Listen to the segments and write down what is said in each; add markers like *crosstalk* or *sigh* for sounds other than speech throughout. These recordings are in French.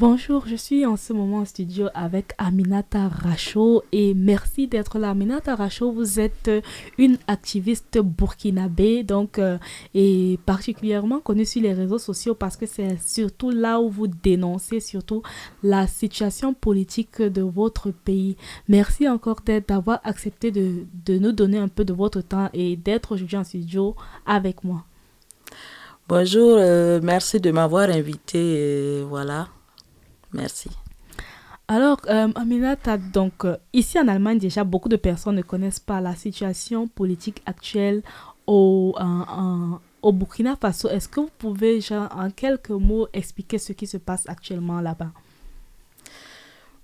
Bonjour, je suis en ce moment en studio avec Aminata Racho et merci d'être là. Aminata Racho, vous êtes une activiste burkinabé donc euh, et particulièrement connue sur les réseaux sociaux parce que c'est surtout là où vous dénoncez surtout la situation politique de votre pays. Merci encore d'avoir accepté de, de nous donner un peu de votre temps et d'être aujourd'hui en studio avec moi. Bonjour, euh, merci de m'avoir invité. Euh, voilà. Merci. Alors, euh, Aminata, donc, euh, ici en Allemagne, déjà, beaucoup de personnes ne connaissent pas la situation politique actuelle au, au Burkina Faso. Est-ce que vous pouvez, en quelques mots, expliquer ce qui se passe actuellement là-bas?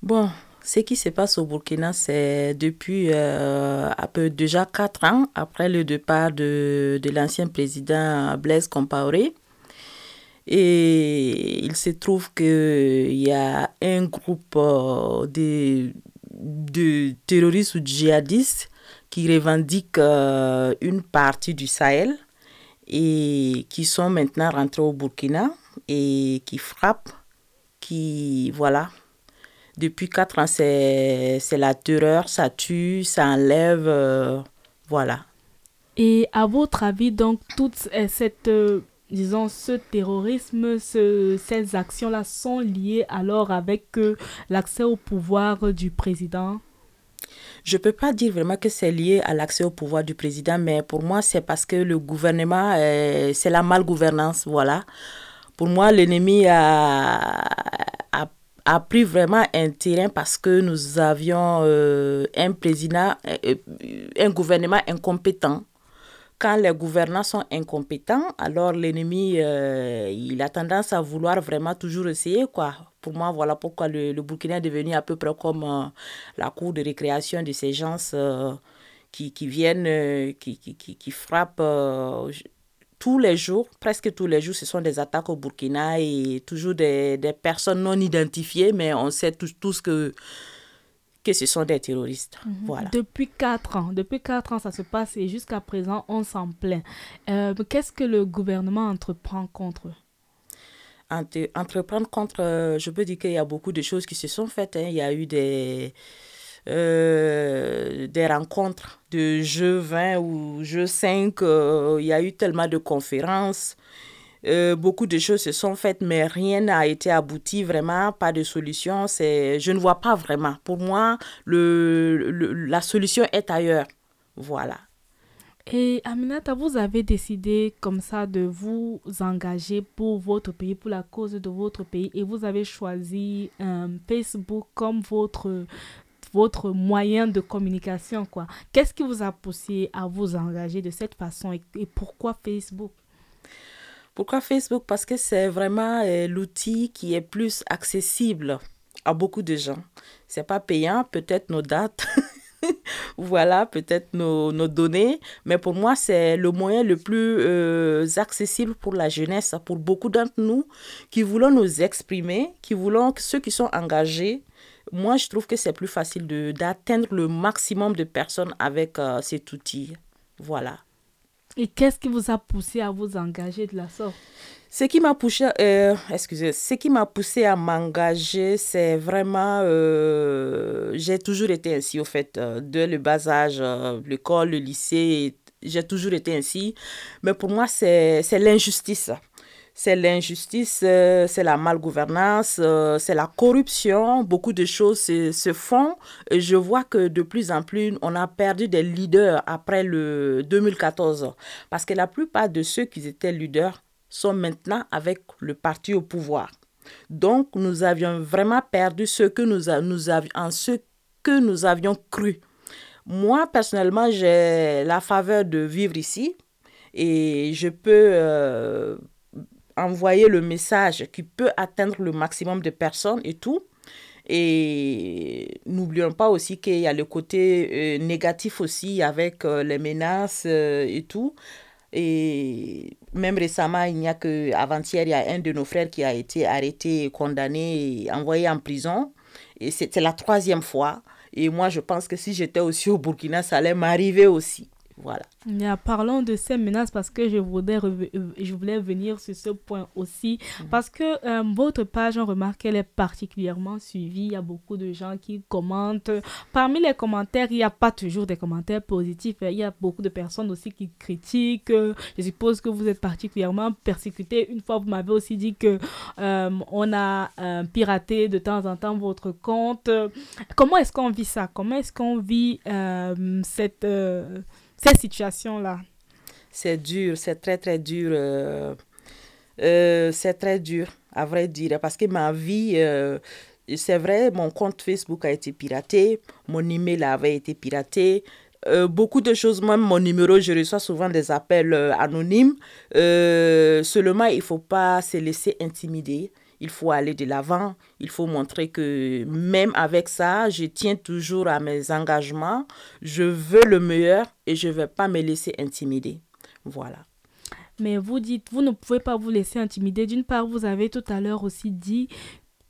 Bon, ce qui se passe au Burkina, c'est depuis euh, peu déjà quatre ans après le départ de, de l'ancien président Blaise Compaoré. Et il se trouve qu'il y a un groupe euh, de, de, terroristes ou djihadistes qui revendiquent euh, une partie du Sahel et qui sont maintenant rentrés au Burkina et qui frappent, qui, voilà, depuis quatre ans, c'est la terreur, ça tue, ça enlève, euh, voilà. Et à votre avis, donc, toute cette disons, ce terrorisme, ce, ces actions-là sont liées alors avec euh, l'accès au pouvoir du président? Je ne peux pas dire vraiment que c'est lié à l'accès au pouvoir du président, mais pour moi, c'est parce que le gouvernement, euh, c'est la malgouvernance, voilà. Pour moi, l'ennemi a, a, pris vraiment un terrain parce que nous avions euh, un président, un gouvernement incompétent quand les gouvernants sont incompétents, alors l'ennemi, euh, il a tendance à vouloir vraiment toujours essayer, quoi. Pour moi, voilà pourquoi le, Burkina est devenu à peu près comme euh, la cour de récréation de ces gens euh, qui, qui, viennent, qui, qui, qui, frappent tous les jours, presque tous les jours, ce sont des attaques au Burkina et toujours des, des personnes non identifiées, mais on sait tous, tous que que ce sont des terroristes. Mhm. Voilà. Depuis quatre ans, depuis quatre ans, ça se passe et jusqu'à présent, on s'en plaint. Euh, Qu'est-ce que le gouvernement entreprend contre Entre, Entreprendre contre, euh, je peux dire qu'il y a beaucoup de choses qui se sont faites. Hein. Il y a eu des, euh, des rencontres de jeux 20 ou jeux 5. Euh, il y a eu tellement de conférences. Euh, beaucoup de choses se sont faites, mais rien n'a été abouti, vraiment, pas de solution. C'est, je ne vois pas vraiment. Pour moi, le, la solution est ailleurs. Voilà. Et Aminata, vous avez décidé comme ça de vous engager pour votre pays, pour la cause de votre pays, et vous avez choisi euh, Facebook comme votre votre moyen de communication quoi. Qu'est-ce qui vous a poussé à vous engager de cette façon et pourquoi Facebook? Pourquoi Facebook? Parce que c'est vraiment euh, l'outil qui est plus accessible à beaucoup de gens. C'est pas payant, peut-être nos dates. *laughs* voilà, peut-être nos, nos, données, mais pour moi, c'est le moyen le plus euh, accessible pour la jeunesse, pour beaucoup d'entre nous qui voulons nous exprimer, qui voulons, ceux qui sont engagés. Moi, je trouve que c'est plus facile d'atteindre le maximum de personnes avec euh, cet outil. Voilà. Et qu'est-ce qui vous a poussé à vous engager de la sorte? Ce qui m'a poussé, euh, excusez, ce qui m'a poussé à m'engager, c'est vraiment, euh, j'ai toujours été ainsi au fait, euh, le bas âge, l'école, le lycée, j'ai toujours été ainsi. Mais pour moi, c'est l'injustice c'est l'injustice, euh, c'est la malgouvernance, euh, c'est la corruption. Beaucoup de choses se, font. Et je vois que de plus en plus, on a perdu des leaders après le 2014. Parce que la plupart de ceux qui étaient leaders sont maintenant avec le parti au pouvoir. Donc, nous avions vraiment perdu ce que nous, nous avions, en ce que nous avions cru. Moi, personnellement, j'ai la faveur de vivre ici et je peux euh, envoyer le message qui peut atteindre le maximum de personnes et tout. Et n'oublions pas aussi qu'il y a le côté euh, négatif aussi avec euh, les menaces euh, et tout. Et même récemment, il n'y a que avant-hier, il y a un de nos frères qui a été arrêté, condamné et envoyé en prison. Et c'était la troisième fois. Et moi, je pense que si j'étais aussi au Burkina, ça allait m'arriver aussi. Voilà. parlons de ces menaces parce que je voulais, euh, je voulais venir sur ce point aussi. Mhm. Parce que euh, votre page, on remarque qu'elle est particulièrement suivie. Il y a beaucoup de gens qui commentent. Parmi les commentaires, il n'y a pas toujours des commentaires positifs. Il y a beaucoup de personnes aussi qui critiquent. Je suppose que vous êtes particulièrement persécuté. Une fois, vous m'avez aussi dit que euh, on a piraté de temps en temps votre compte. Comment est-ce qu'on vit ça? Comment est-ce qu'on vit cette cette situation-là C'est dur, c'est très très dur. Euh, euh, c'est très dur, à vrai dire, parce que ma vie, euh, c'est vrai, mon compte Facebook a été piraté, mon email avait été piraté. Beaucoup de choses, même mon numéro, je reçois souvent des appels anonymes. seulement, il ne faut pas se laisser intimider il faut aller de l'avant, il faut montrer que même avec ça, je tiens toujours à mes engagements, je veux le meilleur et je ne vais pas me laisser intimider. Voilà. Mais vous dites, vous ne pouvez pas vous laisser intimider. D'une part, vous avez tout à l'heure aussi dit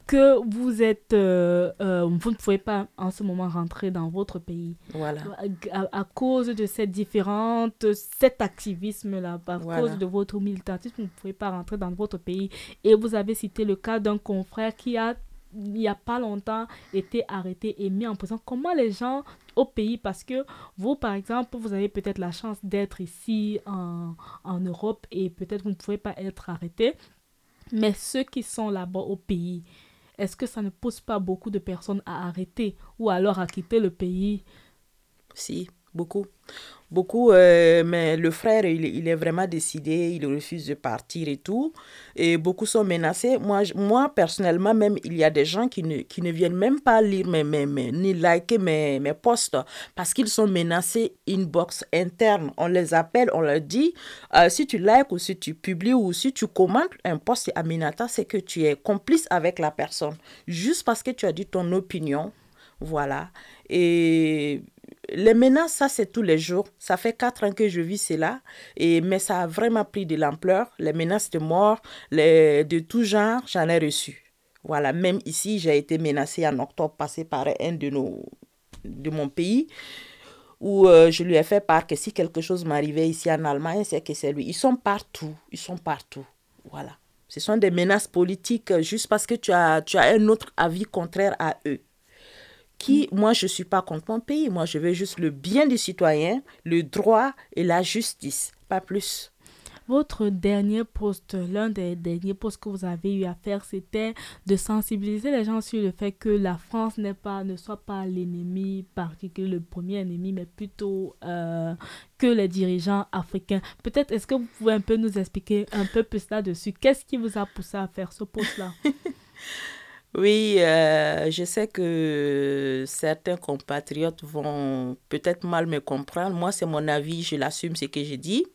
que vous êtes, euh, euh, vous ne pouvez pas en ce moment rentrer dans votre pays. Voilà. À, cause de cette différente, cet activisme-là, à cause de votre militantisme, vous ne pouvez pas rentrer dans votre pays. Et vous avez cité le cas d'un confrère qui a, il n'y a pas longtemps, été arrêté et mis en prison. Comment les gens au pays, parce que vous, par exemple, vous avez peut-être la chance d'être ici en, en Europe et peut-être vous ne pouvez pas être arrêté. Mais ceux qui sont là-bas au pays, est-ce que ça ne pousse pas beaucoup de personnes à arrêter ou alors à quitter le pays? Si, beaucoup beaucoup, euh, mais le frère, il, est vraiment décidé, il refuse de partir et tout. Et beaucoup sont menacés. Moi, moi personnellement, même, il y a des gens qui ne, qui ne viennent même pas lire mes, mes, ni liker mes, mes posts parce qu'ils sont menacés inbox interne. On les appelle, on leur dit, euh, si tu likes ou si tu publies ou si tu commentes un post Aminata, c'est que tu es complice avec la personne. Juste parce que tu as dit ton opinion. Voilà. Et les menaces, ça c'est tous les jours. Ça fait quatre ans que je vis cela, et, mais ça a vraiment pris de l'ampleur. Les menaces de mort, de tout genre, j'en ai reçu. Voilà, même ici, j'ai été menacée en octobre passé par un de, nos, de mon pays, où euh, je lui ai fait part que si quelque chose m'arrivait ici en Allemagne, c'est que c'est lui. Ils sont partout, ils sont partout. Voilà. Ce sont des menaces politiques euh, juste parce que tu as, tu as un autre avis contraire à eux qui, moi, je ne suis pas contre mon pays. Moi, je veux juste le bien du citoyen, le droit et la justice, pas plus. Votre dernier poste, l'un des derniers postes que vous avez eu à faire, c'était de sensibiliser les gens sur le fait que la France n'est pas, ne soit pas l'ennemi particulier, le premier ennemi, mais plutôt euh, que les dirigeants africains. Peut-être est-ce que vous pouvez un peu nous expliquer un peu plus là-dessus? Qu'est-ce qui vous a poussé à faire ce poste-là? *laughs* Oui, euh, je sais que certains compatriotes vont peut-être mal me comprendre. Moi, c'est mon avis, je l'assume ce que j'ai dit.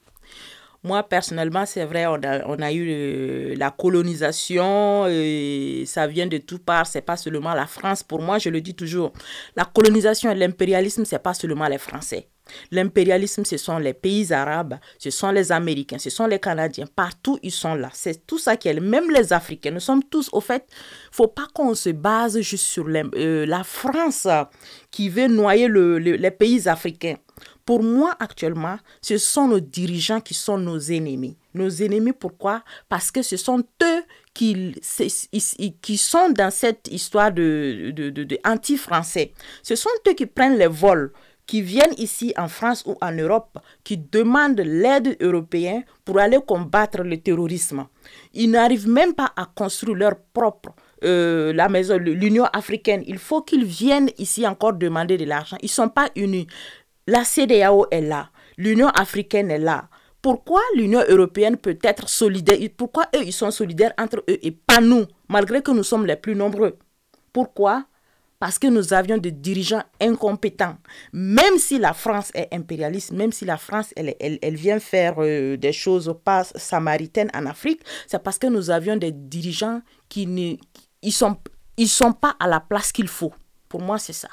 Moi, personnellement, c'est vrai, on a, eu la colonisation, et ça vient de tout part, c'est pas seulement la France. Pour moi, je le dis toujours, la colonisation et l'impérialisme, c'est pas seulement les Français. L'impérialisme, ce sont les pays arabes, ce sont les Américains, ce sont les Canadiens. Partout, ils sont là. C'est tout ça qui est. Même les Africains, nous sommes tous, au fait, faut pas qu'on se base juste sur euh, la France qui veut noyer les pays africains. Pour moi, actuellement, ce sont nos dirigeants qui sont nos ennemis. Nos ennemis, pourquoi? Parce que ce sont eux qui, sont dans cette histoire de, de anti-français. Ce sont eux qui prennent les vols qui viennent ici en France ou en Europe, qui demandent l'aide européenne pour aller combattre le terrorisme. Ils n'arrivent même pas à construire leur propre euh, la maison, l'Union africaine. Il faut qu'ils viennent ici encore demander de l'argent. Ils ne sont pas unis. La CDAO est là. L'Union africaine est là. Pourquoi l'Union européenne peut être solidaire? Pourquoi eux, ils sont solidaires entre eux et pas nous, malgré que nous sommes les plus nombreux? Pourquoi parce que nous avions des dirigeants incompétents. Même si la France est impérialiste, même si la France, elle, elle, vient faire euh, des choses pas samaritaines en Afrique, c'est parce que nous avions des dirigeants qui ne ils sont, ils sont pas à la place qu'il faut. Pour moi, c'est ça.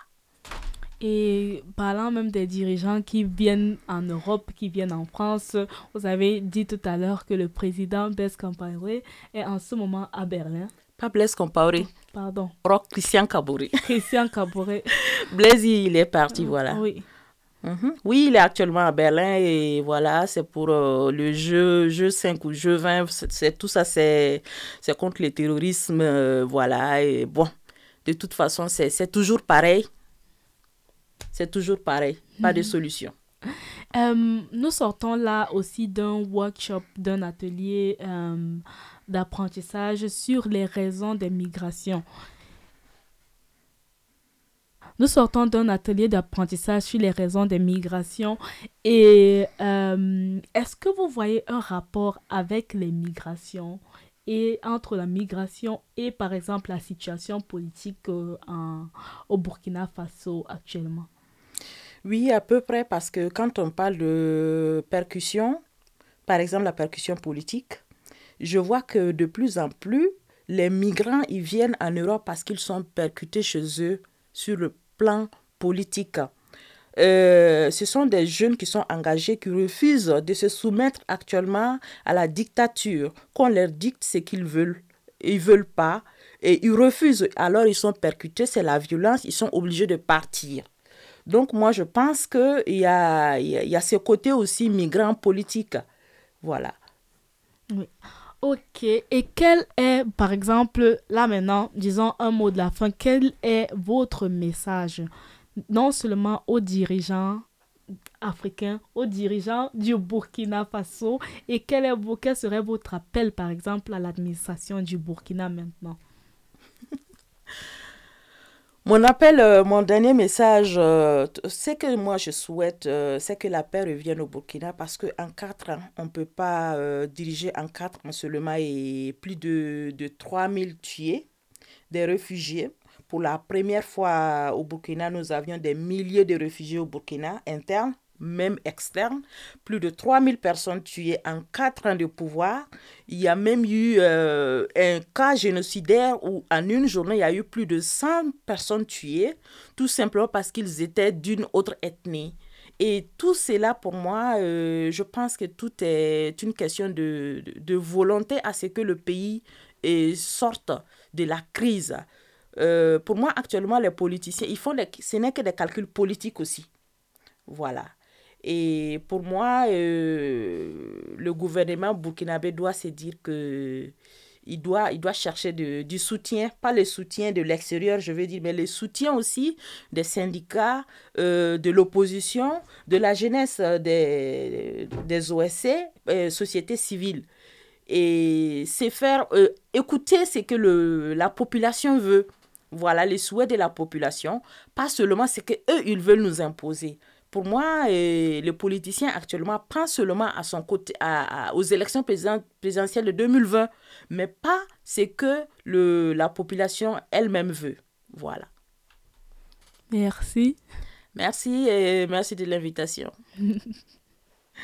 Et parlant même des dirigeants qui viennent en Europe, qui viennent en France, vous avez dit tout à l'heure que le président Blaise Compaoré est en ce moment à Berlin. Pas Blaise Compaoré. Pardon. Rock Christian Cabouré. *laughs* Christian Cabouré. Blaise, il est parti, voilà. Oui. Mhm. Oui, il est actuellement à Berlin et voilà, c'est pour euh, le jeu, jeu 5 ou jeu 20. C'est, tout ça, c'est, c'est contre le terrorisme. Euh, voilà, et bon, de toute façon, c'est, c'est toujours pareil. C'est toujours pareil. Pas de mhm. solution. Euh, nous sortons là aussi d'un workshop, d'un atelier d'apprentissage sur les raisons des migrations. Nous sortons d'un atelier d'apprentissage sur les raisons des migrations et euh, est-ce que vous voyez un rapport avec les migrations et entre la migration et par exemple la situation politique euh, au Burkina Faso actuellement? Oui, à peu près parce que quand on parle de percussion, par exemple la percussion politique, je vois que de plus en plus, les migrants, ils viennent en Europe parce qu'ils sont percutés chez eux sur le plan politique. Euh, ce sont des jeunes qui sont engagés, qui refusent de se soumettre actuellement à la dictature, qu'on leur dicte ce qu'ils veulent. Ils veulent pas et ils refusent. Alors ils sont percutés, c'est la violence, ils sont obligés de partir. Donc moi je pense qu'il y a, il y a ce côté aussi migrant politique. Voilà. Oui. Ok, et quel est, par exemple, là maintenant, disons un mot de la fin, quel est votre message, non seulement aux dirigeants africains, aux dirigeants du Burkina Faso, et quel, est, serait votre appel, par exemple, à l'administration du Burkina maintenant? Mon appel, euh, mon dernier message, euh, c'est que moi je souhaite, euh, c'est que la paix revienne au Burkina parce qu'en quatre ans, on ne peut pas diriger en quatre ans seulement et plus de, de 3000 tués, des réfugiés. Pour la première fois au Burkina, nous avions des milliers de réfugiés au Burkina internes même externe, plus de 3000 personnes tuées en 4 ans de pouvoir. Il y a même eu euh, un cas génocidaire où en une journée, il y a eu plus de 100 personnes tuées, tout simplement parce qu'ils étaient d'une autre ethnie. Et tout cela, pour moi, euh, je pense que tout est une question de, de, volonté à ce que le pays euh, sorte de la crise. pour moi, actuellement, les politiciens, ils font ce n'est que des calculs politiques aussi. Voilà. Et pour moi, euh, le gouvernement burkinabé doit se dire que il doit, il doit chercher du soutien, pas le soutien de l'extérieur, je veux dire, mais le soutien aussi des syndicats, euh, de l'opposition, de la jeunesse des, des OSC, euh, société civile. Et c'est faire écouter ce que le, la population veut. Voilà les souhaits de la population, pas seulement ce qu'eux, ils veulent nous imposer. Pour moi, euh, le politicien actuellement prend seulement à son côté, à, aux élections présidentielles de 2020, mais pas ce que le, la population elle-même veut. Voilà. Merci. Merci et merci de l'invitation. *laughs*